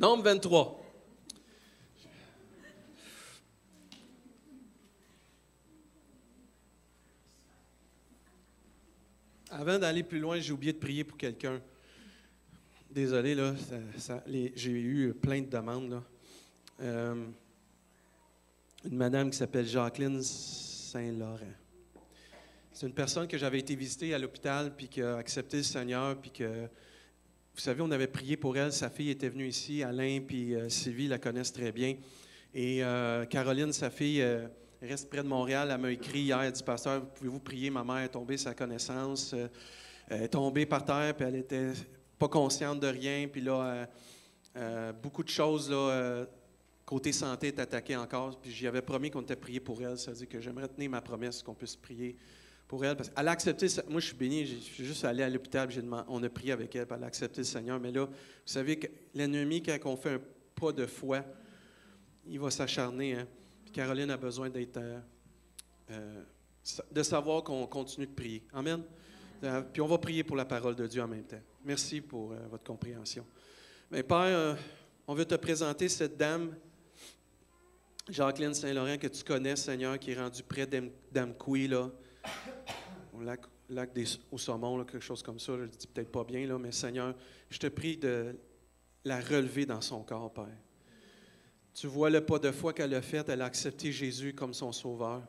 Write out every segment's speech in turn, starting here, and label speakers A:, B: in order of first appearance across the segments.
A: Nombre 23. Avant d'aller plus loin, j'ai oublié de prier pour quelqu'un. Désolé, là, j'ai eu plein de demandes. Là. Euh, une madame qui s'appelle Jacqueline Saint-Laurent. C'est une personne que j'avais été visiter à l'hôpital, puis qui a accepté le Seigneur, puis que, vous savez, on avait prié pour elle. Sa fille était venue ici, Alain, puis euh, Sylvie la connaissent très bien. Et euh, Caroline, sa fille, reste près de Montréal. Elle m'a écrit hier, elle dit Pasteur, pouvez-vous prier? Ma mère est tombée sa connaissance. est tombée par terre, puis elle était pas consciente de rien. Puis là, beaucoup de choses, là Côté santé est attaqué encore. Puis j'y avais promis qu'on était prié pour elle. Ça veut dire que j'aimerais tenir ma promesse qu'on puisse prier pour elle. Parce qu'elle a accepté. Moi, je suis béni. Je suis juste allé à l'hôpital. On a prié avec elle. elle a accepté le Seigneur. Mais là, vous savez que l'ennemi, quand on fait un pas de foi, il va s'acharner. Hein. Caroline a besoin d'être. Euh, euh, de savoir qu'on continue de prier. Amen. Euh, puis on va prier pour la parole de Dieu en même temps. Merci pour votre compréhension. Mais Père, on veut te présenter cette dame Jacqueline Saint-Laurent, que tu connais, Seigneur, qui est rendu près d'Amkoui, là, au lac, au saumon, quelque chose comme ça. Je ne dis peut-être pas bien, là, mais Seigneur, je te prie de la relever dans son corps, Père. Tu vois le pas de foi qu'elle a fait, elle a accepté Jésus comme son sauveur.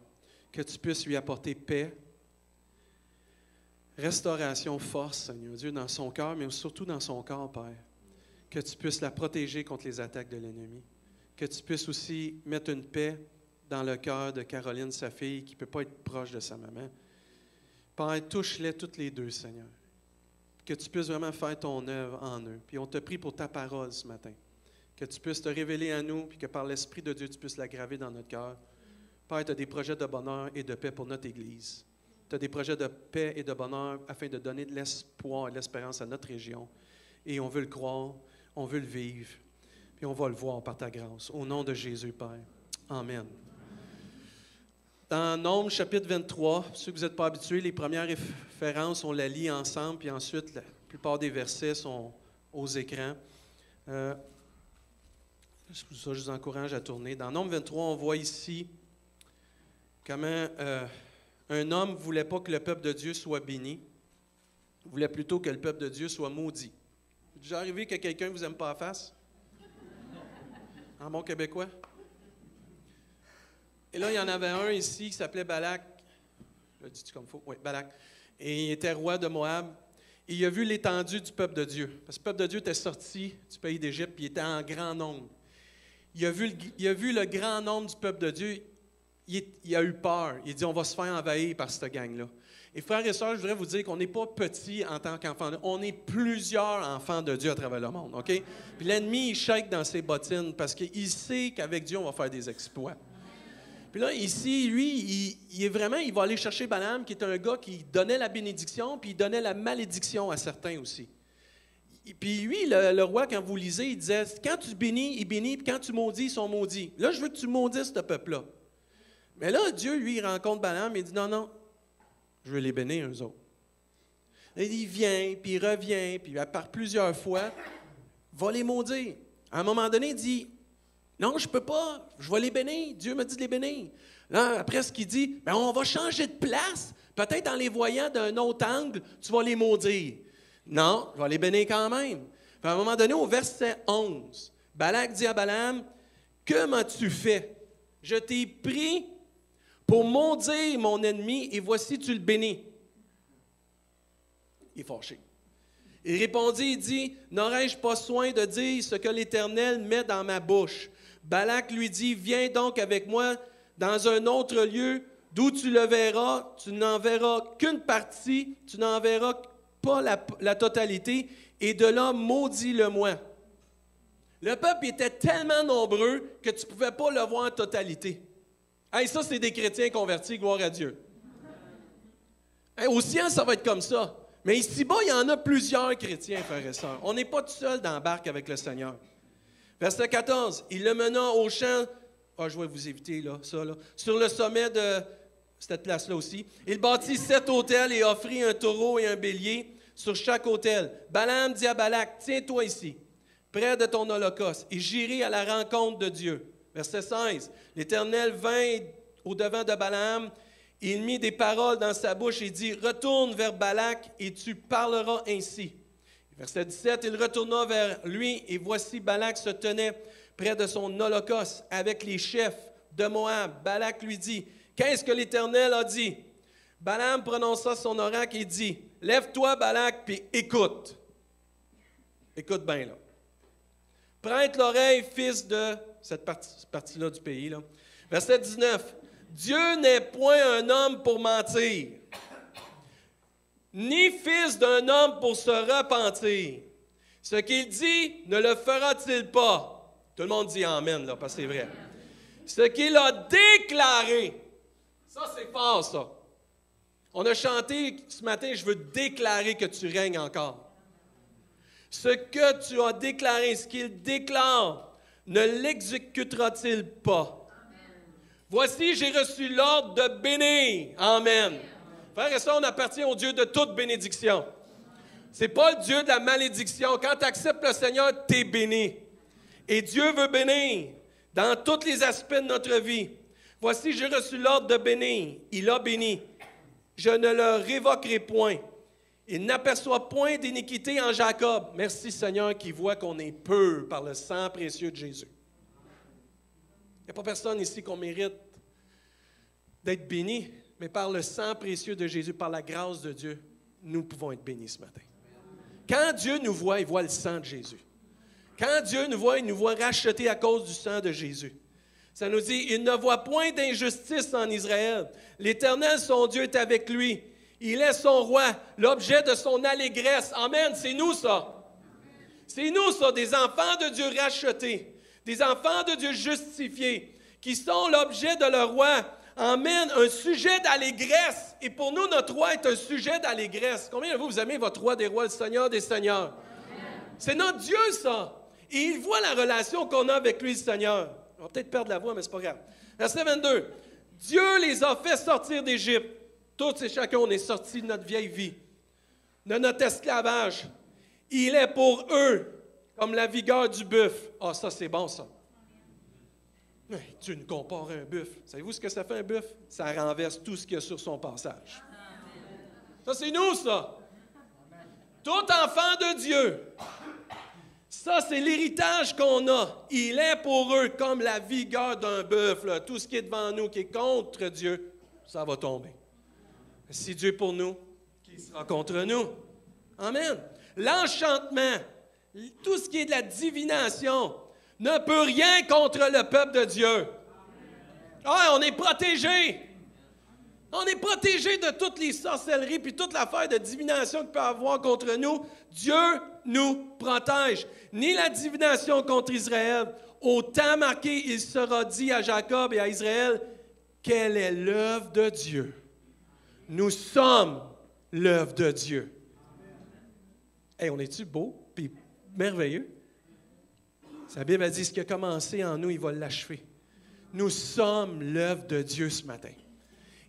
A: Que tu puisses lui apporter paix, restauration, force, Seigneur Dieu, dans son cœur, mais surtout dans son corps, Père. Que tu puisses la protéger contre les attaques de l'ennemi que tu puisses aussi mettre une paix dans le cœur de Caroline, sa fille, qui ne peut pas être proche de sa maman. Père, touche-les toutes les deux, Seigneur. Que tu puisses vraiment faire ton œuvre en eux. Puis on te prie pour ta parole ce matin. Que tu puisses te révéler à nous, puis que par l'Esprit de Dieu, tu puisses la graver dans notre cœur. Père, tu as des projets de bonheur et de paix pour notre Église. Tu as des projets de paix et de bonheur afin de donner de l'espoir et de l'espérance à notre région. Et on veut le croire, on veut le vivre. Et on va le voir par ta grâce. Au nom de Jésus, Père. Amen. Dans Nombre chapitre 23, ceux que vous n'êtes pas habitués, les premières références, on la lit ensemble, puis ensuite, la plupart des versets sont aux écrans. Euh, je vous encourage à tourner. Dans Nombre 23, on voit ici comment euh, un homme ne voulait pas que le peuple de Dieu soit béni, il voulait plutôt que le peuple de Dieu soit maudit. Déjà arrivé que quelqu'un ne vous aime pas à face? en bon québécois? Et là, il y en avait un ici qui s'appelait Balak. Je dis comme faut? Oui, Balak. Et il était roi de Moab. Et il a vu l'étendue du peuple de Dieu. Parce que le peuple de Dieu était sorti du pays d'Égypte, puis il était en grand nombre. Il a, vu le, le grand nombre du peuple de Dieu. Il, il a eu peur. Il a dit on va se faire envahir par cette gang-là. Et frères et sœurs, je voudrais vous dire qu'on n'est pas petit en tant qu'enfant. On est plusieurs enfants de Dieu à travers le monde, OK? Puis l'ennemi, il shake dans ses bottines parce qu'il sait qu'avec Dieu, on va faire des exploits. Puis là, ici, lui, il, est vraiment, il va aller chercher Balaam, qui est un gars qui donnait la bénédiction, puis il donnait la malédiction à certains aussi. Puis lui, le, roi, quand vous lisez, il disait, quand tu bénis, il bénit, puis quand tu maudis, ils sont maudits. Là, je veux que tu maudisses ce peuple-là. Mais là, Dieu, lui, il rencontre Balaam et il dit, non, non, je veux les bénir, eux autres. Et il vient, puis il revient, puis part plusieurs fois, va les maudire. À un moment donné, il dit Non, je ne peux pas, je vais les bénir. Dieu me dit de les bénir. Là, après, ce qu'il dit ben, On va changer de place. Peut-être en les voyant d'un autre angle, tu vas les maudire. Non, je vais les bénir quand même. À un moment donné, au verset 11, Balak dit à Balaam Que m'as-tu fait? Je t'ai pris pour maudire mon ennemi, et voici, tu le bénis. Il est fâché. Il répondit, il dit, N'aurais-je pas soin de dire ce que l'Éternel met dans ma bouche? Balak lui dit, Viens donc avec moi dans un autre lieu d'où tu le verras, tu n'en verras qu'une partie, tu n'en verras pas la, totalité, et de là, maudis-le-moi. Le peuple était tellement nombreux que tu ne pouvais pas le voir en totalité. Hey, ça, c'est des chrétiens convertis, gloire à Dieu. au ciel, ça va être comme ça. Mais ici-bas, il y en a plusieurs chrétiens, frères et sœurs. On n'est pas tout seul dans la barque avec le Seigneur. Verset 14. Il le mena au champ. Ah, je vais vous éviter, là, ça, là. Sur le sommet de cette place-là aussi. Il bâtit sept hôtels et offrit un taureau et un bélier sur chaque hôtel. Balaam dit à Balak Tiens-toi ici. près de ton holocauste, et j'irai à la rencontre de Dieu. Verset 16. L'Éternel vint au-devant de Balaam, il mit des paroles dans sa bouche et dit, Retourne vers Balak et tu parleras ainsi. Verset 17, il retourna vers lui et voici Balak se tenait près de son holocauste avec les chefs de Moab. Balak lui dit, Qu'est-ce que l'Éternel a dit? Balaam prononça son oracle et dit, Lève-toi, Balak, puis écoute. Écoute bien, là. Prête l'oreille, fils de cette partie-là du pays. Verset 19. Dieu n'est point un homme pour mentir, ni fils d'un homme pour se repentir. Ce qu'il dit, ne le fera-t-il pas? Tout le monde dit Amen, là, parce que c'est vrai. Ce qu'il a déclaré, ça c'est fort, ça. On a chanté ce matin, je veux déclarer que tu règnes encore. Ce que tu as déclaré, ce qu'il déclare, ne l'exécutera-t-il pas? Voici, j'ai reçu l'ordre de bénir. Amen. Frère et ça, on appartient au Dieu de toute bénédiction. Ce n'est pas le Dieu de la malédiction. Quand tu acceptes le Seigneur, tu es béni. Et Dieu veut bénir dans tous les aspects de notre vie. Voici, j'ai reçu l'ordre de bénir. Il a béni. Je ne le révoquerai point. Il n'aperçoit point d'iniquité en Jacob. Merci Seigneur qui voit qu'on est peu par le sang précieux de Jésus. Il n'y a pas personne ici qu'on mérite d'être béni, mais par le sang précieux de Jésus, par la grâce de Dieu, nous pouvons être bénis ce matin. Quand Dieu nous voit, il voit le sang de Jésus. Quand Dieu nous voit, il nous voit racheter à cause du sang de Jésus. Ça nous dit, il ne voit point d'injustice en Israël. L'Éternel, son Dieu, est avec lui. Il est son roi, l'objet de son allégresse. Amen, c'est nous ça. C'est nous ça, des enfants de Dieu rachetés des enfants de Dieu justifiés, qui sont l'objet de leur roi, emmènent un sujet d'allégresse. Et pour nous, notre roi est un sujet d'allégresse. Combien de vous, vous aimez votre roi des rois, le Seigneur des seigneurs? C'est notre Dieu, ça. Et il voit la relation qu'on a avec lui, le Seigneur. On va peut-être perdre la voix, mais c'est pas grave. Verset 22. Dieu les a fait sortir d'Égypte. Tous et chacun, on est sortis de notre vieille vie, de notre esclavage. Il est pour eux comme la vigueur du bœuf. Ah, ça, c'est bon, ça. Mais Dieu nous compare à un bœuf. Savez-vous ce que ça fait un bœuf? Ça renverse tout ce qu'il y a sur son passage. Ça, c'est nous, ça. Tout enfant de Dieu. Ça, c'est l'héritage qu'on a. Il est pour eux comme la vigueur d'un bœuf. Tout ce qui est devant nous, qui est contre Dieu, ça va tomber. Si Dieu est pour nous, qui sera contre nous? Amen. L'enchantement, tout ce qui est de la divination ne peut rien contre le peuple de Dieu. Ah, on est protégé. On est protégé de toutes les sorcelleries puis toute l'affaire de divination qu'il peut avoir contre nous. Dieu nous protège. Ni la divination contre Israël. Au temps marqué, il sera dit à Jacob et à Israël quelle est l'œuvre de Dieu? Nous sommes l'œuvre de Dieu. Hey, on est-tu beau? merveilleux? Sa Bible a dit ce qui a commencé en nous, il va l'achever. Nous sommes l'œuvre de Dieu ce matin.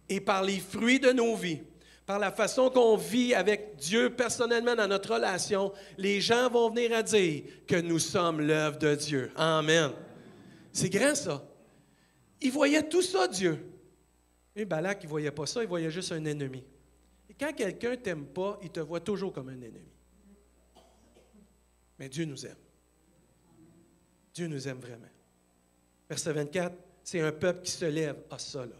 A: Et par les fruits de nos vies, par la façon qu'on vit avec Dieu personnellement dans notre relation, les gens vont venir à dire que nous sommes l'œuvre de Dieu. Amen. C'est grand ça. Il voyait tout ça, Dieu. Et Balak, il ne voyait pas ça, il voyait juste un ennemi. Et quand quelqu'un ne t'aime pas, il te voit toujours comme un ennemi. Mais Dieu nous aime. Dieu nous aime vraiment. Verset 24, c'est un peuple qui se lève à ça, là.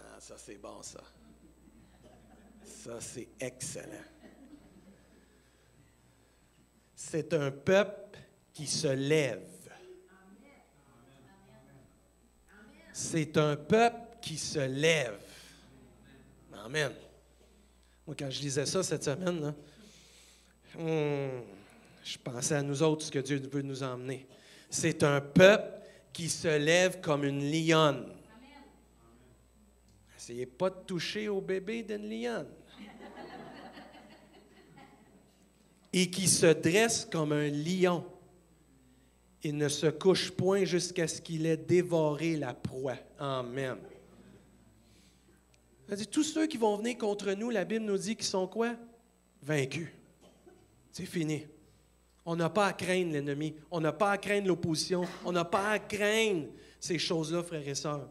A: Ah, ça, c'est bon, ça. Ça, c'est excellent. C'est un peuple qui se lève. C'est un peuple qui se lève. Amen. Moi, quand je lisais ça cette semaine, là, Hmm. Je pensais à nous autres, ce que Dieu veut nous emmener. C'est un peuple qui se lève comme une lionne. Essayez pas de toucher au bébé d'une lionne. Et qui se dresse comme un lion. Il ne se couche point jusqu'à ce qu'il ait dévoré la proie. Amen. tous ceux qui vont venir contre nous, la Bible nous dit qu'ils sont quoi? Vaincus. C'est fini. On n'a pas à craindre l'ennemi. On n'a pas à craindre l'opposition. On n'a pas à craindre ces choses-là, frères et sœurs.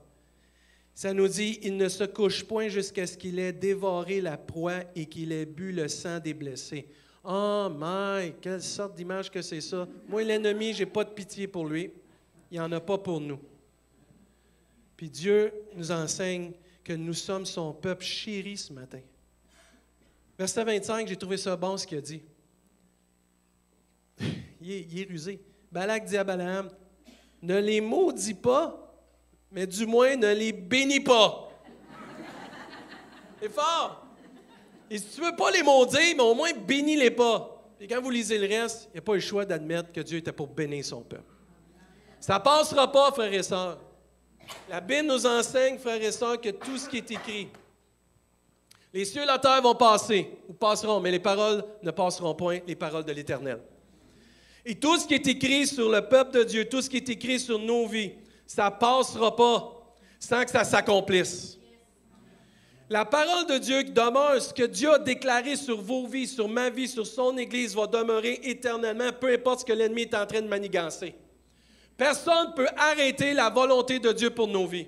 A: Ça nous dit, il ne se couche point jusqu'à ce qu'il ait dévoré la proie et qu'il ait bu le sang des blessés. Oh my, quelle sorte d'image que c'est ça. Moi, l'ennemi, j'ai pas de pitié pour lui. Il n'y en a pas pour nous. Puis Dieu nous enseigne que nous sommes son peuple chéri ce matin. Verset 25, j'ai trouvé ça bon ce qu'il a dit. Il, est, rusé. Balak dit à Balaam, ne les maudis pas, mais du moins ne les bénis pas. C'est fort. Et si tu ne veux pas les maudire, mais au moins bénis-les pas. Et quand vous lisez le reste, il n'y a pas le choix d'admettre que Dieu était pour bénir son peuple. Ça ne passera pas, frères et sœurs. La Bible nous enseigne, frères et sœurs, que tout ce qui est écrit, les cieux et la terre vont passer, ou passeront, mais les paroles ne passeront point, les paroles de l'Éternel. Et tout ce qui est écrit sur le peuple de Dieu, tout ce qui est écrit sur nos vies, ça ne passera pas sans que ça s'accomplisse. La parole de Dieu qui demeure, ce que Dieu a déclaré sur vos vies, sur ma vie, sur son Église, va demeurer éternellement, peu importe ce que l'ennemi est en train de manigancer. Personne ne peut arrêter la volonté de Dieu pour nos vies.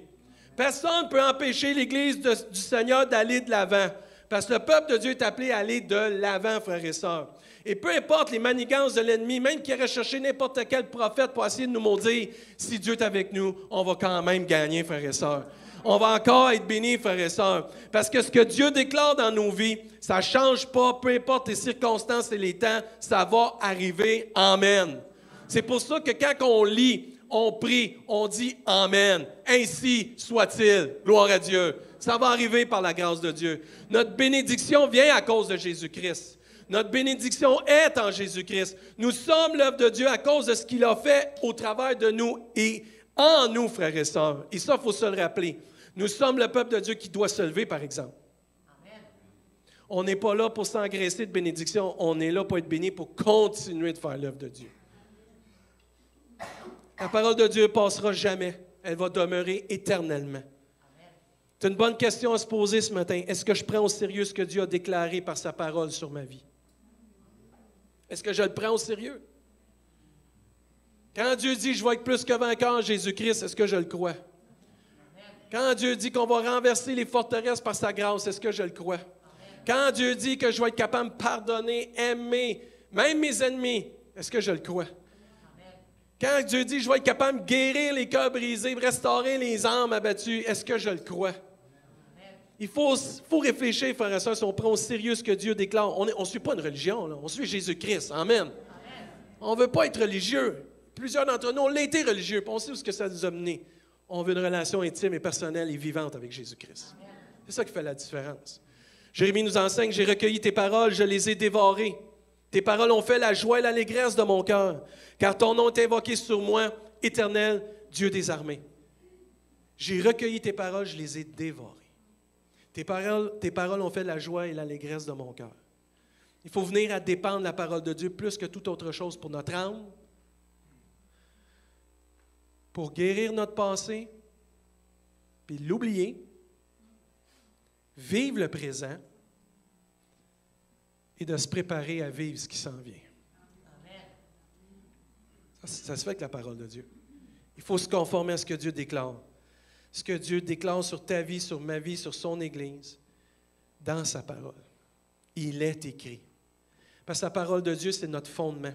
A: Personne ne peut empêcher l'Église du Seigneur d'aller de l'avant. Parce que le peuple de Dieu est appelé à aller de l'avant, frères et sœurs. Et peu importe les manigances de l'ennemi, même qu'il aurait cherché n'importe quel prophète pour essayer de nous maudire, si Dieu est avec nous, on va quand même gagner, frères et sœurs. On va encore être bénis, frères et sœurs. Parce que ce que Dieu déclare dans nos vies, ça ne change pas, peu importe les circonstances et les temps, ça va arriver. Amen. C'est pour ça que quand on lit, on prie, on dit Amen. Ainsi soit-il. Gloire à Dieu. Ça va arriver par la grâce de Dieu. Notre bénédiction vient à cause de Jésus-Christ. Notre bénédiction est en Jésus-Christ. Nous sommes l'œuvre de Dieu à cause de ce qu'il a fait au travers de nous et en nous, frères et sœurs. Et ça, il faut se le rappeler. Nous sommes le peuple de Dieu qui doit se lever, par exemple. On n'est pas là pour s'engraisser de bénédiction, on est là pour être béni, pour continuer de faire l'œuvre de Dieu. La parole de Dieu ne passera jamais. Elle va demeurer éternellement. C'est une bonne question à se poser ce matin. Est-ce que je prends au sérieux ce que Dieu a déclaré par sa parole sur ma vie? Est-ce que je le prends au sérieux? Quand Dieu dit je vais être plus que vainqueur Jésus-Christ, est-ce que je le crois? Quand Dieu dit qu'on va renverser les forteresses par sa grâce, est-ce que je le crois? Quand Dieu dit que je vais être capable de pardonner, aimer, même mes ennemis, est-ce que je le crois? Quand Dieu dit, je vais être capable de guérir les cœurs brisés, restaurer les âmes abattues, est-ce que je le crois? Il faut, réfléchir, frères et sœurs, si on prend au sérieux ce que Dieu déclare. On ne suit pas une religion, on suit Jésus-Christ. Amen. On ne veut pas être religieux. Plusieurs d'entre nous, on l'a été religieux, puis on sait où ce que ça nous a mené. On veut une relation intime et personnelle et vivante avec Jésus-Christ. C'est ça qui fait la différence. Jérémie nous enseigne, j'ai recueilli tes paroles, je les ai dévorées. Tes paroles ont fait la joie et l'allégresse de mon cœur, car ton nom est invoqué sur moi, éternel Dieu des armées. J'ai recueilli tes paroles, je les ai dévorées. Tes paroles, tes paroles ont fait la joie et l'allégresse de mon cœur. Il faut venir à dépendre de la parole de Dieu plus que toute autre chose pour notre âme, pour guérir notre passé, puis l'oublier, vivre le présent et de se préparer à vivre ce qui s'en vient. Ça, se fait avec la parole de Dieu. Il faut se conformer à ce que Dieu déclare. Ce que Dieu déclare sur ta vie, sur ma vie, sur son Église, dans sa parole. Il est écrit. Parce que la parole de Dieu, c'est notre fondement,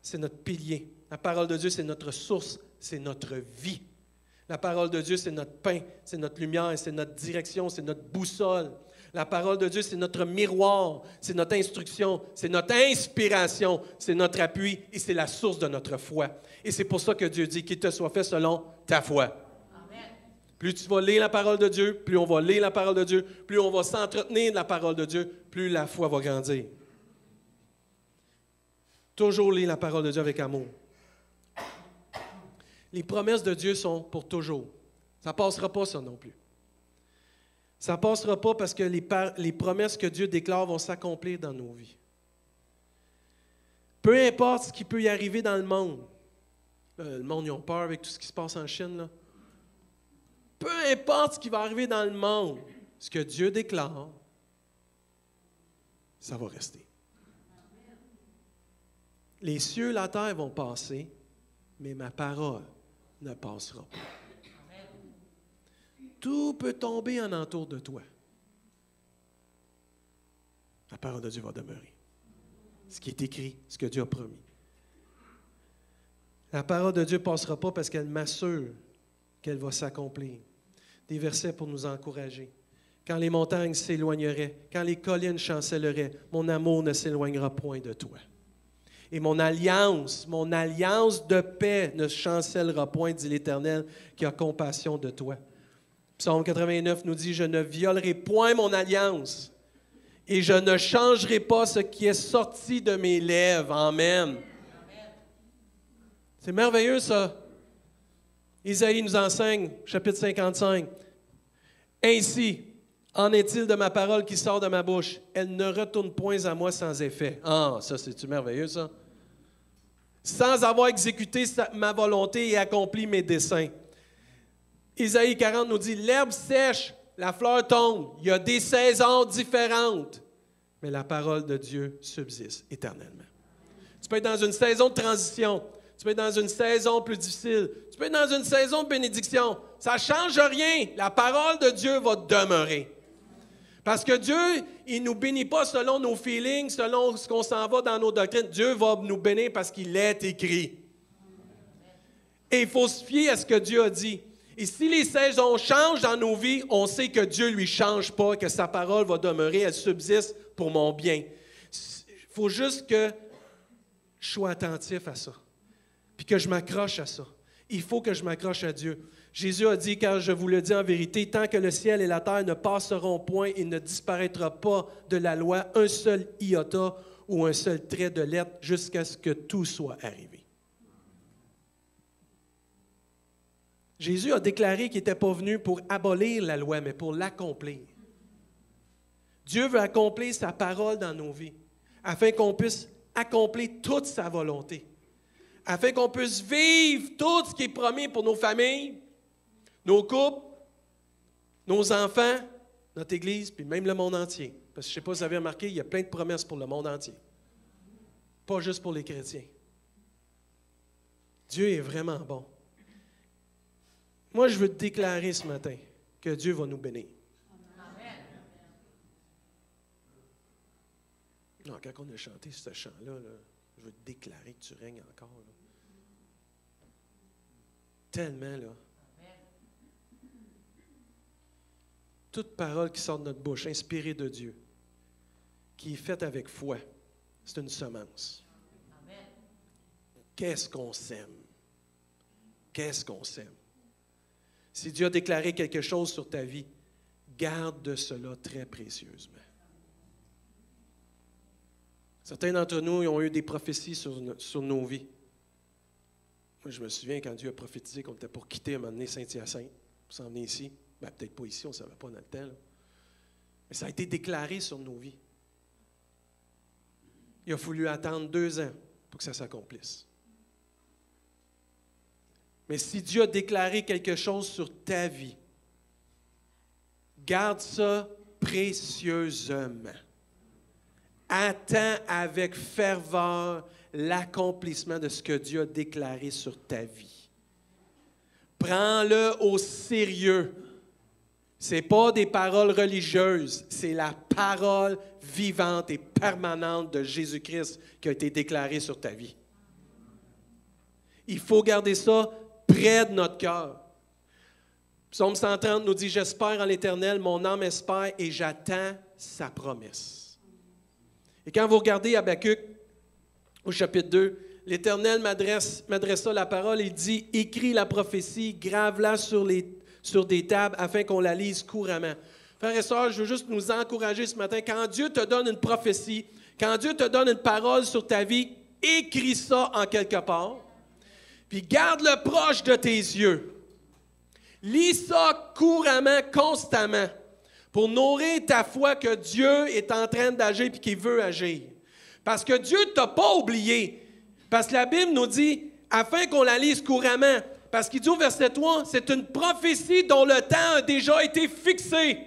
A: c'est notre pilier. La parole de Dieu, c'est notre source, c'est notre vie. La parole de Dieu, c'est notre pain, c'est notre lumière, c'est notre direction, c'est notre boussole. La parole de Dieu, c'est notre miroir, c'est notre instruction, c'est notre inspiration, c'est notre appui et c'est la source de notre foi. Et c'est pour ça que Dieu dit qu'il te soit fait selon ta foi. Plus tu vas lire la parole de Dieu, plus on va lire la parole de Dieu, plus on va s'entretenir de la parole de Dieu, plus la foi va grandir. Toujours lire la parole de Dieu avec amour. Les promesses de Dieu sont pour toujours. Ça ne passera pas, ça non plus. Ça ne passera pas parce que les, promesses que Dieu déclare vont s'accomplir dans nos vies. Peu importe ce qui peut y arriver dans le monde. Euh, le monde, ils ont peur avec tout ce qui se passe en Chine. Là. Peu importe ce qui va arriver dans le monde, ce que Dieu déclare, ça va rester. Les cieux, la terre vont passer, mais ma parole ne passera pas. Tout peut tomber en entour de toi. La parole de Dieu va demeurer. Ce qui est écrit, ce que Dieu a promis. La parole de Dieu ne passera pas parce qu'elle m'assure qu'elle va s'accomplir. Des versets pour nous encourager. Quand les montagnes s'éloigneraient, quand les collines chancelleraient, mon amour ne s'éloignera point de toi. Et mon alliance, mon alliance de paix ne chancellera point, dit l'Éternel, qui a compassion de toi. Psaume 89 nous dit, je ne violerai point mon alliance et je ne changerai pas ce qui est sorti de mes lèvres. Amen. C'est merveilleux ça. Isaïe nous enseigne, chapitre 55. Ainsi, en est-il de ma parole qui sort de ma bouche? Elle ne retourne point à moi sans effet. Ah, ça c'est-tu merveilleux ça? Sans avoir exécuté ma volonté et accompli mes desseins. Isaïe 40 nous dit, l'herbe sèche, la fleur tombe, il y a des saisons différentes, mais la parole de Dieu subsiste éternellement. Tu peux être dans une saison de transition, tu peux être dans une saison plus difficile, tu peux être dans une saison de bénédiction. Ça ne change rien, la parole de Dieu va demeurer. Parce que Dieu, il ne nous bénit pas selon nos feelings, selon ce qu'on s'en va dans nos doctrines. Dieu va nous bénir parce qu'il est écrit. Et il faut se fier à ce que Dieu a dit. Et si les saisons changent dans nos vies, on sait que Dieu ne lui change pas, que sa parole va demeurer, elle subsiste pour mon bien. Il faut juste que je sois attentif à ça, puis que je m'accroche à ça. Il faut que je m'accroche à Dieu. Jésus a dit, car je vous le dis en vérité, tant que le ciel et la terre ne passeront point, il ne disparaîtra pas de la loi un seul iota ou un seul trait de lettre jusqu'à ce que tout soit arrivé. Jésus a déclaré qu'il n'était pas venu pour abolir la loi, mais pour l'accomplir. Dieu veut accomplir sa parole dans nos vies, afin qu'on puisse accomplir toute sa volonté, afin qu'on puisse vivre tout ce qui est promis pour nos familles, nos couples, nos enfants, notre Église, puis même le monde entier. Parce que je ne sais pas si vous avez remarqué, il y a plein de promesses pour le monde entier. Pas juste pour les chrétiens. Dieu est vraiment bon. Moi, je veux te déclarer ce matin que Dieu va nous bénir. Non, quand on a chanté ce chant-là, je veux te déclarer que tu règnes encore. Tellement, là. Toute parole qui sort de notre bouche, inspirée de Dieu, qui est faite avec foi, c'est une semence. Qu'est-ce qu'on sème? Qu'est-ce qu'on sème? Si Dieu a déclaré quelque chose sur ta vie, garde de cela très précieusement. Certains d'entre nous ont eu des prophéties sur, nos vies. Moi, je me souviens quand Dieu a prophétisé qu'on était pour quitter donné Saint-Hyacinthe, pour s'en venir ici. Ben, peut-être pas ici, on ne savait pas dans le temps. Mais ça a été déclaré sur nos vies. Il a fallu attendre deux ans pour que ça s'accomplisse. Mais si Dieu a déclaré quelque chose sur ta vie, garde ça précieusement. Attends avec ferveur l'accomplissement de ce que Dieu a déclaré sur ta vie. Prends-le au sérieux. Ce n'est pas des paroles religieuses, c'est la parole vivante et permanente de Jésus-Christ qui a été déclarée sur ta vie. Il faut garder ça près de notre cœur. Psaume 130 nous dit, J'espère en l'Éternel, mon âme espère et j'attends sa promesse. Et quand vous regardez Habakkuk au chapitre 2, l'Éternel m'adressa la parole et dit, Écris la prophétie, grave-la sur, sur des tables afin qu'on la lise couramment. Frères et sœurs, je veux juste nous encourager ce matin. Quand Dieu te donne une prophétie, quand Dieu te donne une parole sur ta vie, écris ça en quelque part puis garde-le proche de tes yeux. Lis ça couramment, constamment, pour nourrir ta foi que Dieu est en train d'agir et qu'il veut agir. Parce que Dieu ne t'a pas oublié. Parce que la Bible nous dit, afin qu'on la lise couramment, parce qu'il dit au verset 3, c'est une prophétie dont le temps a déjà été fixé.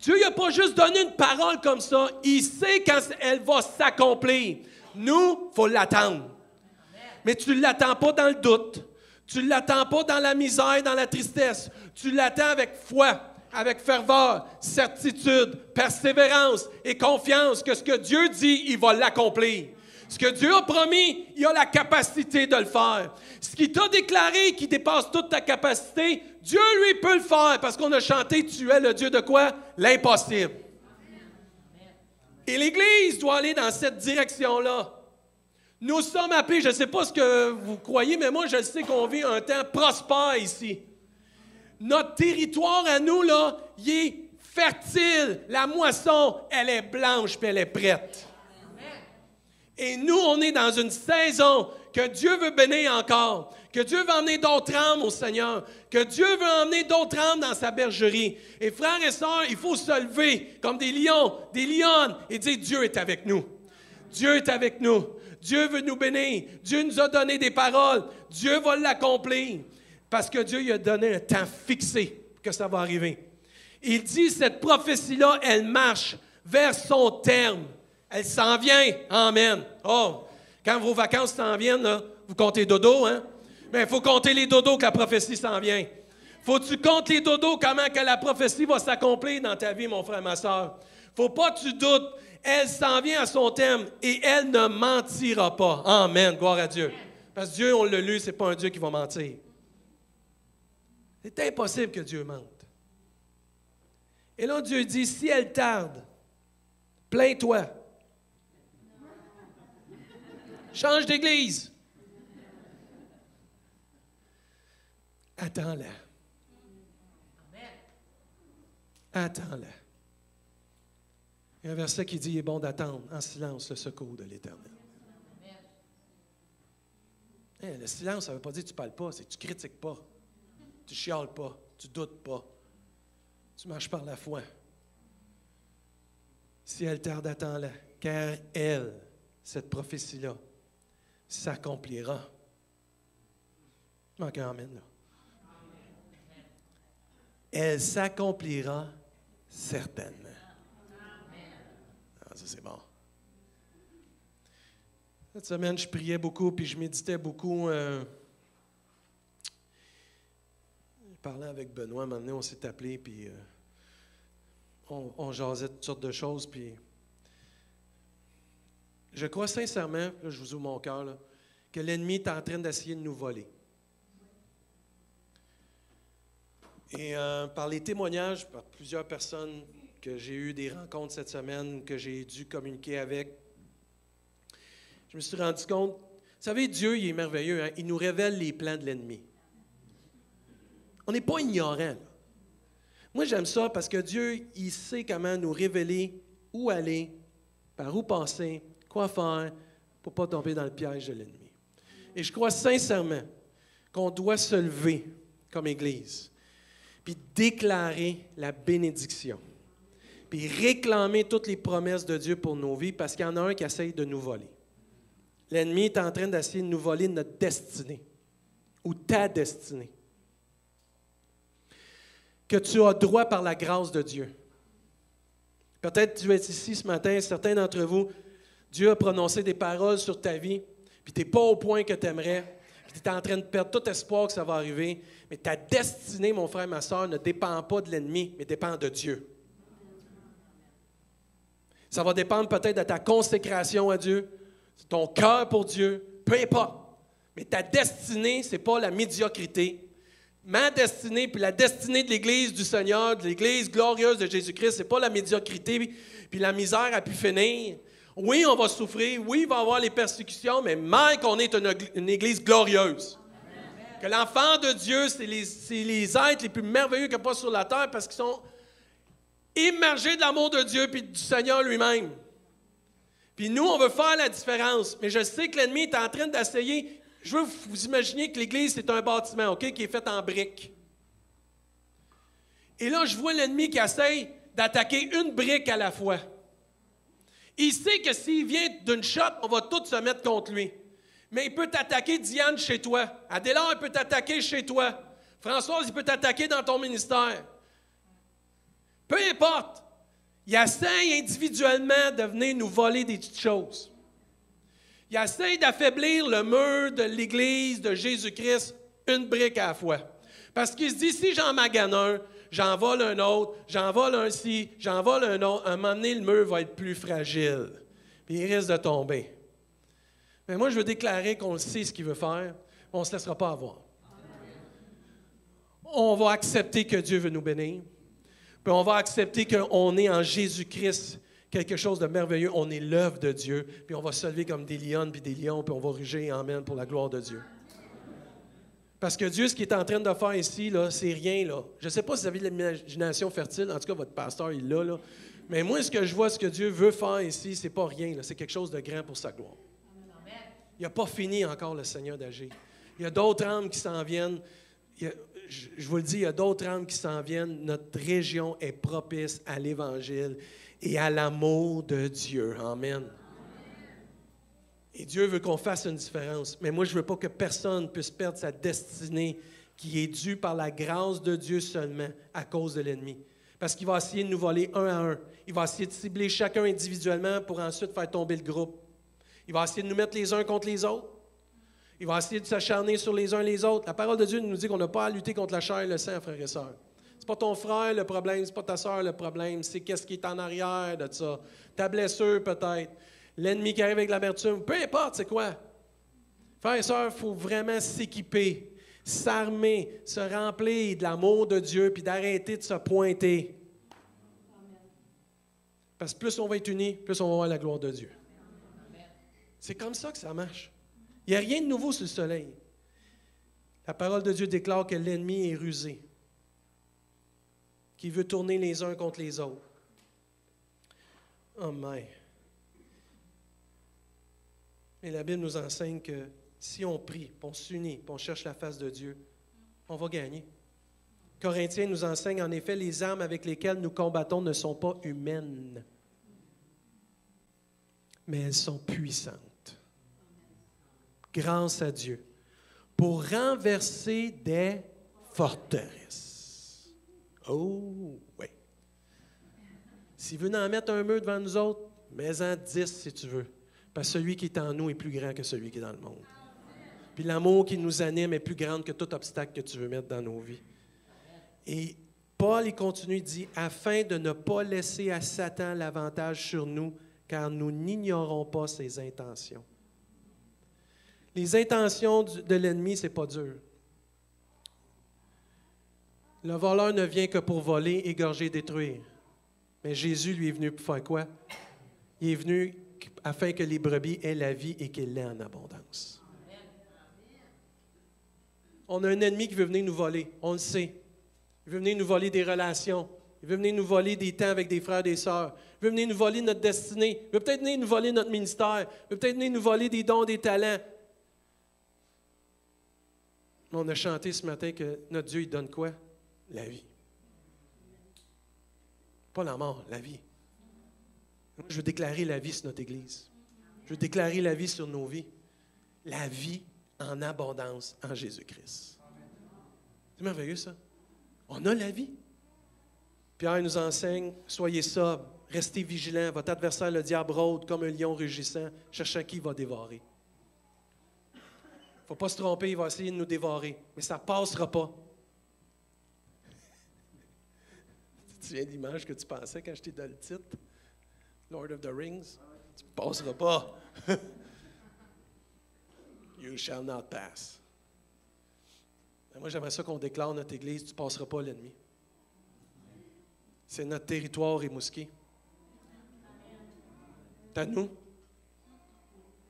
A: Dieu n'a pas juste donné une parole comme ça, il sait quand elle va s'accomplir. Nous, il faut l'attendre. Mais tu ne l'attends pas dans le doute. Tu ne l'attends pas dans la misère, dans la tristesse. Tu l'attends avec foi, avec ferveur, certitude, persévérance et confiance que ce que Dieu dit, il va l'accomplir. Ce que Dieu a promis, il a la capacité de le faire. Ce qu'il t'a déclaré qui dépasse toute ta capacité, Dieu, lui, peut le faire parce qu'on a chanté Tu es le Dieu de quoi? L'impossible. Et l'Église doit aller dans cette direction-là. Nous sommes appelés, je ne sais pas ce que vous croyez, mais moi, je sais qu'on vit un temps prospère ici. Notre territoire à nous, là, il est fertile. La moisson, elle est blanche puis elle est prête. Et nous, on est dans une saison que Dieu veut bénir encore, que Dieu veut emmener d'autres âmes au Seigneur, que Dieu veut emmener d'autres âmes dans sa bergerie. Et frères et sœurs, il faut se lever comme des lions, des lionnes, et dire Dieu est avec nous. Dieu est avec nous. Dieu veut nous bénir. Dieu nous a donné des paroles. Dieu va l'accomplir. Parce que Dieu lui a donné un temps fixé que ça va arriver. Il dit, cette prophétie-là, elle marche vers son terme. Elle s'en vient. Amen. Oh, quand vos vacances s'en viennent, vous comptez dodo, hein? Mais il faut compter les dodos que la prophétie s'en vient. Faut tu comptes les dodos, comment que la prophétie va s'accomplir dans ta vie, mon frère, ma soeur. Faut pas que tu doutes. Elle s'en vient à son terme et elle ne mentira pas. Amen. Gloire à Dieu. Parce que Dieu, on l'a lu, c'est pas un Dieu qui va mentir. C'est impossible que Dieu mente. Et là, Dieu dit, si elle tarde, plains-toi. Change d'église. Attends-la. Attends-la. Il y a un verset qui dit, il est bon d'attendre en silence le secours de l'Éternel. Eh, le silence, ça ne veut pas dire que tu ne parles pas, c'est que tu ne critiques pas, tu chiales pas, tu doutes pas. Tu marches par la foi. Si elle tarde, attends-la, car elle, cette prophétie-là, s'accomplira. Manque amène là. Elle s'accomplira certainement. Ah, ça, c'est bon. Cette semaine, je priais beaucoup, puis je méditais beaucoup. Euh, je parlais avec Benoît, maintenant on s'est appelé, puis euh, on, on jasait toutes sortes de choses, puis je crois sincèrement, je vous ouvre mon cœur, que l'ennemi est en train d'essayer de nous voler. Et euh, par les témoignages, par plusieurs personnes que j'ai eu des rencontres cette semaine, que j'ai dû communiquer avec, je me suis rendu compte, vous savez, Dieu, il est merveilleux, hein? il nous révèle les plans de l'ennemi. On n'est pas ignorant. Moi, j'aime ça parce que Dieu, il sait comment nous révéler où aller, par où passer, quoi faire pour ne pas tomber dans le piège de l'ennemi. Et je crois sincèrement qu'on doit se lever comme Église, puis déclarer la bénédiction, puis réclamer toutes les promesses de Dieu pour nos vies, parce qu'il y en a un qui essaye de nous voler. L'ennemi est en train d'essayer de nous voler notre destinée, ou ta destinée, que tu as droit par la grâce de Dieu. Peut-être tu es ici ce matin, certains d'entre vous, Dieu a prononcé des paroles sur ta vie, puis tu n'es pas au point que tu aimerais, puis tu es en train de perdre tout espoir que ça va arriver. Mais ta destinée, mon frère, ma soeur, ne dépend pas de l'ennemi, mais dépend de Dieu. Ça va dépendre peut-être de ta consécration à Dieu, de ton cœur pour Dieu, peu importe. Mais ta destinée, ce n'est pas la médiocrité. Ma destinée, puis la destinée de l'Église du Seigneur, de l'Église glorieuse de Jésus-Christ, ce n'est pas la médiocrité, puis la misère a pu finir. Oui, on va souffrir. Oui, il va y avoir les persécutions, mais même qu'on est une, église glorieuse. Que l'enfant de Dieu, c'est les, êtres les plus merveilleux qu'il n'y pas sur la terre parce qu'ils sont immergés de l'amour de Dieu et du Seigneur lui-même. Puis nous, on veut faire la différence. Mais je sais que l'ennemi est en train d'essayer. Je veux vous imaginer que l'Église, c'est un bâtiment, OK, qui est fait en briques. Et là, je vois l'ennemi qui essaye d'attaquer une brique à la fois. Il sait que s'il vient d'une shot, on va tous se mettre contre lui. Mais il peut t'attaquer, Diane, chez toi. Adélard, il peut t'attaquer chez toi. Françoise, il peut t'attaquer dans ton ministère. Peu importe. Il essaie individuellement de venir nous voler des petites choses. Il essaie d'affaiblir le mur de l'Église de Jésus-Christ une brique à la fois. Parce qu'il se dit, si j'en magane un, j'en vole un autre, j'en vole un ci, j'en vole un autre, à un moment donné, le mur va être plus fragile. Puis il risque de tomber. Mais moi, je veux déclarer qu'on sait ce qu'il veut faire, on ne se laissera pas avoir. On va accepter que Dieu veut nous bénir. Puis on va accepter qu'on est en Jésus-Christ quelque chose de merveilleux. On est l'œuvre de Dieu. Puis on va se lever comme des lions puis des lions, puis on va ruger Amen pour la gloire de Dieu. Parce que Dieu, ce qu'il est en train de faire ici, là, c'est rien. Là. Je ne sais pas si vous avez l'imagination fertile. En tout cas, votre pasteur, il l'a. Là. Mais moi, ce que je vois, ce que Dieu veut faire ici, c'est pas rien. C'est quelque chose de grand pour sa gloire. Il n'a pas fini encore, le Seigneur, d'agir. Il y a d'autres âmes qui s'en viennent. je vous le dis, il y a d'autres âmes qui s'en viennent. Notre région est propice à l'Évangile et à l'amour de Dieu. Amen. Et Dieu veut qu'on fasse une différence. Mais moi, je ne veux pas que personne puisse perdre sa destinée qui est due par la grâce de Dieu seulement à cause de l'ennemi. Parce qu'il va essayer de nous voler un à un. Il va essayer de cibler chacun individuellement pour ensuite faire tomber le groupe. Il va essayer de nous mettre les uns contre les autres. Il va essayer de s'acharner sur les uns les autres. La parole de Dieu nous dit qu'on n'a pas à lutter contre la chair et le sang, frères et sœurs. Pas ton frère le problème, ce n'est pas ta sœur le problème, c'est qu'est-ce qui est en arrière de ça. Ta blessure peut-être l'ennemi qui arrive avec l'amertume, peu importe c'est quoi? Frères et sœurs, il faut vraiment s'équiper, s'armer, se remplir de l'amour de Dieu, puis d'arrêter de se pointer. Parce que plus on va être unis, plus on va voir la gloire de Dieu. C'est comme ça que ça marche. Il n'y a rien de nouveau sous le soleil. La parole de Dieu déclare que l'ennemi est rusé, qu'il veut tourner les uns contre les autres. Oh my. Mais la Bible nous enseigne que si on prie, on s'unit, on cherche la face de Dieu, on va gagner. Corinthiens nous enseigne en effet les armes avec lesquelles nous combattons ne sont pas humaines, mais elles sont puissantes. Grâce à Dieu. Pour renverser des forteresses. Oh, oui. S'il veut en mettre un mur devant nous autres, mets-en dix si tu veux. Parce que celui qui est en nous est plus grand que celui qui est dans le monde. Puis l'amour qui nous anime est plus grand que tout obstacle que tu veux mettre dans nos vies. Et Paul, il continue, il dit, afin de ne pas laisser à Satan l'avantage sur nous, car nous n'ignorons pas ses intentions. Les intentions de l'ennemi, ce n'est pas dur. Le voleur ne vient que pour voler, égorger, détruire. Mais Jésus, lui, est venu pour faire quoi? Il est venu afin que les brebis aient la vie et qu'elle l'ait en abondance. On a un ennemi qui veut venir nous voler, on le sait. Il veut venir nous voler des relations. Il veut venir nous voler des temps avec des frères et des sœurs. Il veut venir nous voler notre destinée. Il veut peut-être venir nous voler notre ministère. Il veut peut-être venir nous voler des dons, des talents. On a chanté ce matin que notre Dieu, il donne quoi? La vie. Pas la mort, la vie. Je veux déclarer la vie sur notre Église. Je veux déclarer la vie sur nos vies. La vie en abondance en Jésus-Christ. C'est merveilleux ça. On a la vie. Pierre nous enseigne, soyez sobres, restez vigilants. Votre adversaire, le diable, rôde comme un lion rugissant, cherchant qui va dévorer. Il ne faut pas se tromper, il va essayer de nous dévorer, mais ça ne passera pas. tu te souviens de l'image que tu pensais quand je t'ai le titre? Lord of the Rings, tu ne passeras pas. you shall not pass. moi, j'aimerais ça qu'on déclare notre Église, tu ne passeras pas l'ennemi. C'est notre territoire émousqué. C'est à nous.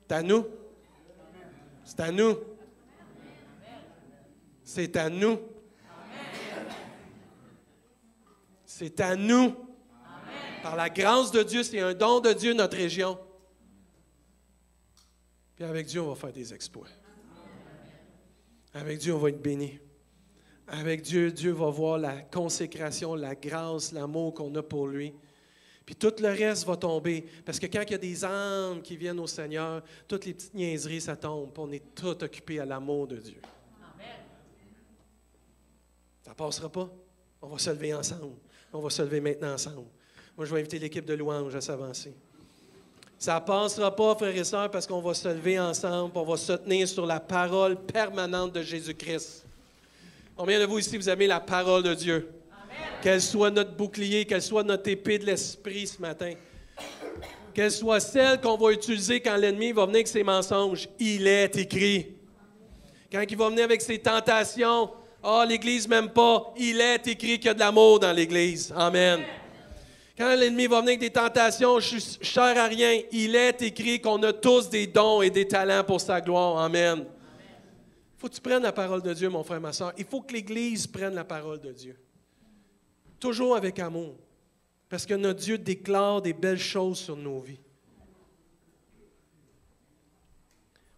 A: C'est à nous. C'est à nous. C'est à nous. C'est à nous. Par la grâce de Dieu, c'est un don de Dieu, notre région. Puis avec Dieu, on va faire des exploits. Avec Dieu, on va être béni. Avec Dieu, Dieu va voir la consécration, la grâce, l'amour qu'on a pour lui. Puis tout le reste va tomber. Parce que quand il y a des âmes qui viennent au Seigneur, toutes les petites niaiseries, ça tombe. on est tout occupé à l'amour de Dieu. Ça ne passera pas. On va se lever ensemble. On va se lever maintenant ensemble. Moi, je vais inviter l'équipe de louange à s'avancer. Ça ne passera pas, frères et sœurs, parce qu'on va se lever ensemble, on va se tenir sur la parole permanente de Jésus-Christ. Combien de vous ici, vous aimez la parole de Dieu? Qu'elle soit notre bouclier, qu'elle soit notre épée de l'esprit ce matin. Qu'elle soit celle qu'on va utiliser quand l'ennemi va venir avec ses mensonges. Il est écrit. Quand il va venir avec ses tentations, ah, oh, l'Église m'aime pas, il est écrit qu'il y a de l'amour dans l'Église. Amen. Quand l'ennemi va venir avec des tentations, je suis cher à rien, il est écrit qu'on a tous des dons et des talents pour sa gloire. Amen. Il faut que tu prennes la parole de Dieu, mon frère, ma soeur. Il faut que l'Église prenne la parole de Dieu. Toujours avec amour. Parce que notre Dieu déclare des belles choses sur nos vies.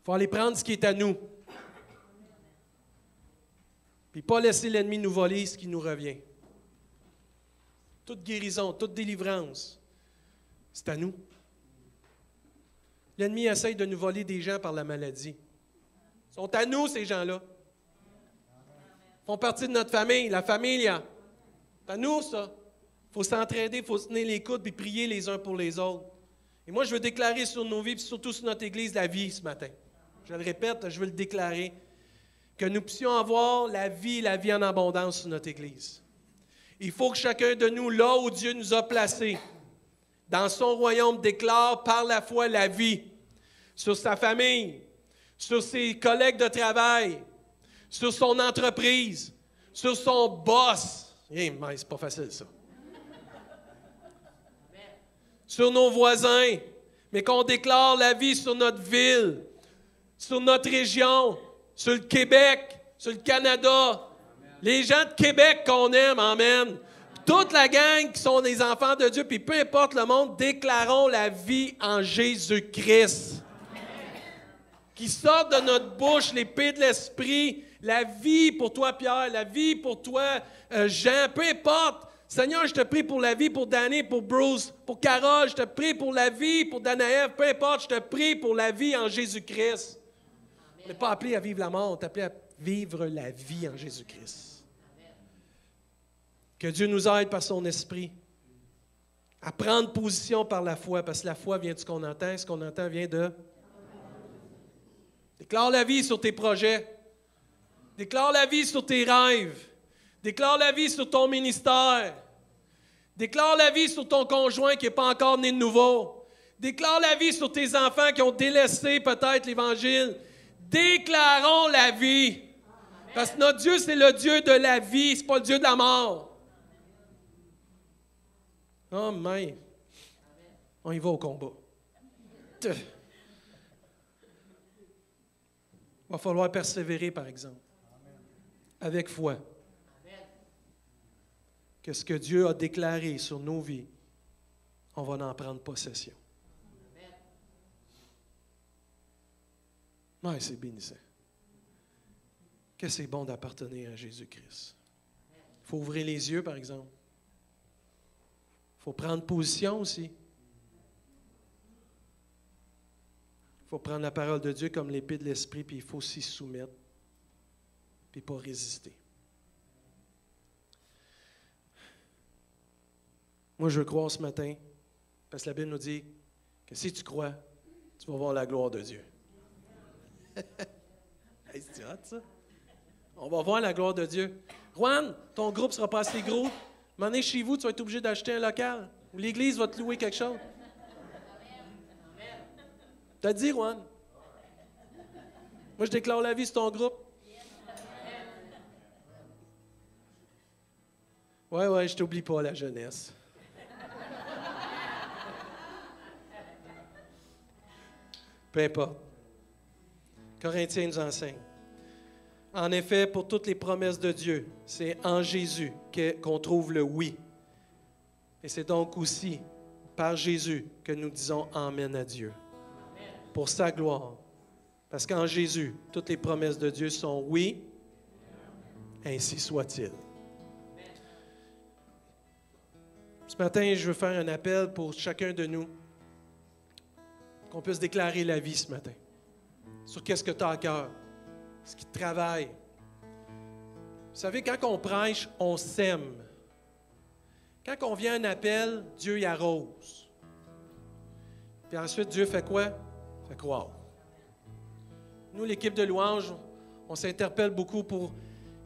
A: Il faut aller prendre ce qui est à nous. Puis pas laisser l'ennemi nous voler ce qui nous revient. Toute guérison, toute délivrance, c'est à nous. L'ennemi essaye de nous voler des gens par la maladie. Ils sont à nous, ces gens-là. Ils font partie de notre famille, la famille. C'est à nous, ça. Il faut s'entraider, il faut se tenir les coudes et prier les uns pour les autres. Et moi, je veux déclarer sur nos vies, et surtout sur notre Église, la vie ce matin. Je le répète, je veux le déclarer. Que nous puissions avoir la vie, la vie en abondance sur notre Église. Il faut que chacun de nous, là où Dieu nous a placés, dans son royaume, déclare par la foi la vie sur sa famille, sur ses collègues de travail, sur son entreprise, sur son boss. Eh, mais c'est pas facile ça sur nos voisins, mais qu'on déclare la vie sur notre ville, sur notre région, sur le Québec, sur le Canada. Les gens de Québec qu'on aime, Amen. Toute la gang qui sont des enfants de Dieu, puis peu importe le monde, déclarons la vie en Jésus-Christ. Qui sort de notre bouche l'épée de l'esprit, la vie pour toi, Pierre, la vie pour toi, euh, Jean, peu importe. Seigneur, je te prie pour la vie, pour Danny, pour Bruce, pour Carole, je te prie pour la vie, pour Danaël, peu importe, je te prie pour la vie en Jésus-Christ. N'est pas appelé à vivre la mort, on est appelé à vivre la vie en Jésus-Christ. Que Dieu nous aide par son esprit à prendre position par la foi, parce que la foi vient de ce qu'on entend, ce qu'on entend vient de... Déclare la vie sur tes projets. Déclare la vie sur tes rêves. Déclare la vie sur ton ministère. Déclare la vie sur ton conjoint qui n'est pas encore né de nouveau. Déclare la vie sur tes enfants qui ont délaissé peut-être l'Évangile. Déclarons la vie. Parce que notre Dieu, c'est le Dieu de la vie, ce n'est pas le Dieu de la mort. Amen. On y va au combat. Il va falloir persévérer, par exemple, avec foi que ce que Dieu a déclaré sur nos vies, on va en prendre possession. Oui, c'est bénissant. Que c'est bon d'appartenir à Jésus-Christ. Il faut ouvrir les yeux, par exemple. Il faut prendre position aussi. Il faut prendre la parole de Dieu comme l'épée de l'esprit, puis il faut s'y soumettre, puis pas résister. Moi, je crois ce matin, parce que la Bible nous dit que si tu crois, tu vas voir la gloire de Dieu. ça? On va voir la gloire de Dieu. Juan, ton groupe sera pas assez gros. M'en chez vous, tu vas être obligé d'acheter un local. L'Église va te louer quelque chose. T'as dit, Juan? Moi, je déclare la vie sur ton groupe. Ouais, ouais, je t'oublie pas, la jeunesse. Peu importe. Corinthiens nous enseigne. En effet, pour toutes les promesses de Dieu, c'est en Jésus qu'on trouve le oui. Et c'est donc aussi par Jésus que nous disons Amen à Dieu. Pour sa gloire. Parce qu'en Jésus, toutes les promesses de Dieu sont oui, ainsi soit-il. Ce matin, je veux faire un appel pour chacun de nous qu'on puisse déclarer la vie ce matin. Sur qu'est-ce que tu as à cœur, ce qui te travaille. Vous savez, quand on prêche, on sème. Quand on vient à un appel, Dieu y arrose. Puis ensuite, Dieu fait quoi? Fait croire. Nous, l'équipe de louange, on s'interpelle beaucoup pour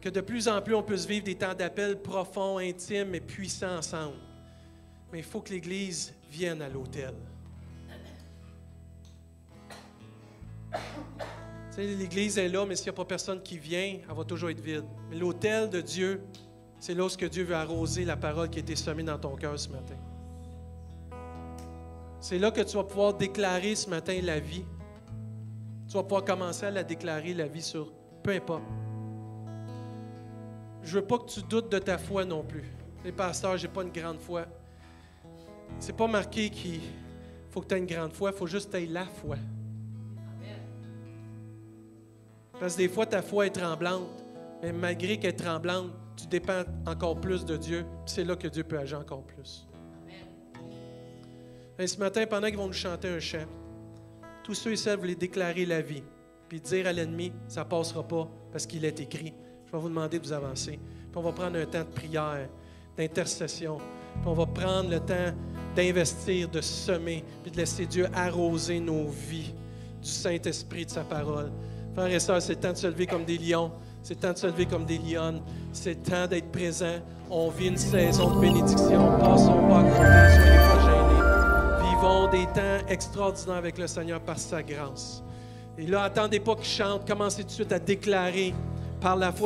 A: que de plus en plus on puisse vivre des temps d'appel profonds, intimes et puissants ensemble. Mais il faut que l'Église vienne à l'autel. L'Église est là, mais s'il n'y a pas personne qui vient, elle va toujours être vide. Mais l'autel de Dieu, c'est lorsque Dieu veut arroser la parole qui a été semée dans ton cœur ce matin. C'est là que tu vas pouvoir déclarer ce matin la vie. Tu vas pouvoir commencer à la déclarer, la vie sur peu importe. Je veux pas que tu doutes de ta foi non plus. Les pasteurs, j'ai pas une grande foi. C'est pas marqué qu'il faut que tu aies une grande foi, il faut juste que tu aies la foi. Parce que des fois, ta foi est tremblante, mais malgré qu'elle est tremblante, tu dépends encore plus de Dieu, c'est là que Dieu peut agir encore plus. Et ce matin, pendant qu'ils vont nous chanter un chant, tous ceux et celles voulaient déclarer la vie, puis dire à l'ennemi, ça ne passera pas parce qu'il est écrit. Je vais vous demander de vous avancer. Puis on va prendre un temps de prière, d'intercession. Puis on va prendre le temps d'investir, de semer, puis de laisser Dieu arroser nos vies du Saint-Esprit, de sa parole. Frères et sœurs, c'est temps de se lever comme des lions. C'est temps de se lever comme des lionnes. C'est temps d'être présent. On vit une saison de bénédiction. Passons pas à côté. Soyez pas gênés. Vivons des temps extraordinaires avec le Seigneur par sa grâce. Et là, attendez pas qu'il chante. Commencez tout de suite à déclarer par la foi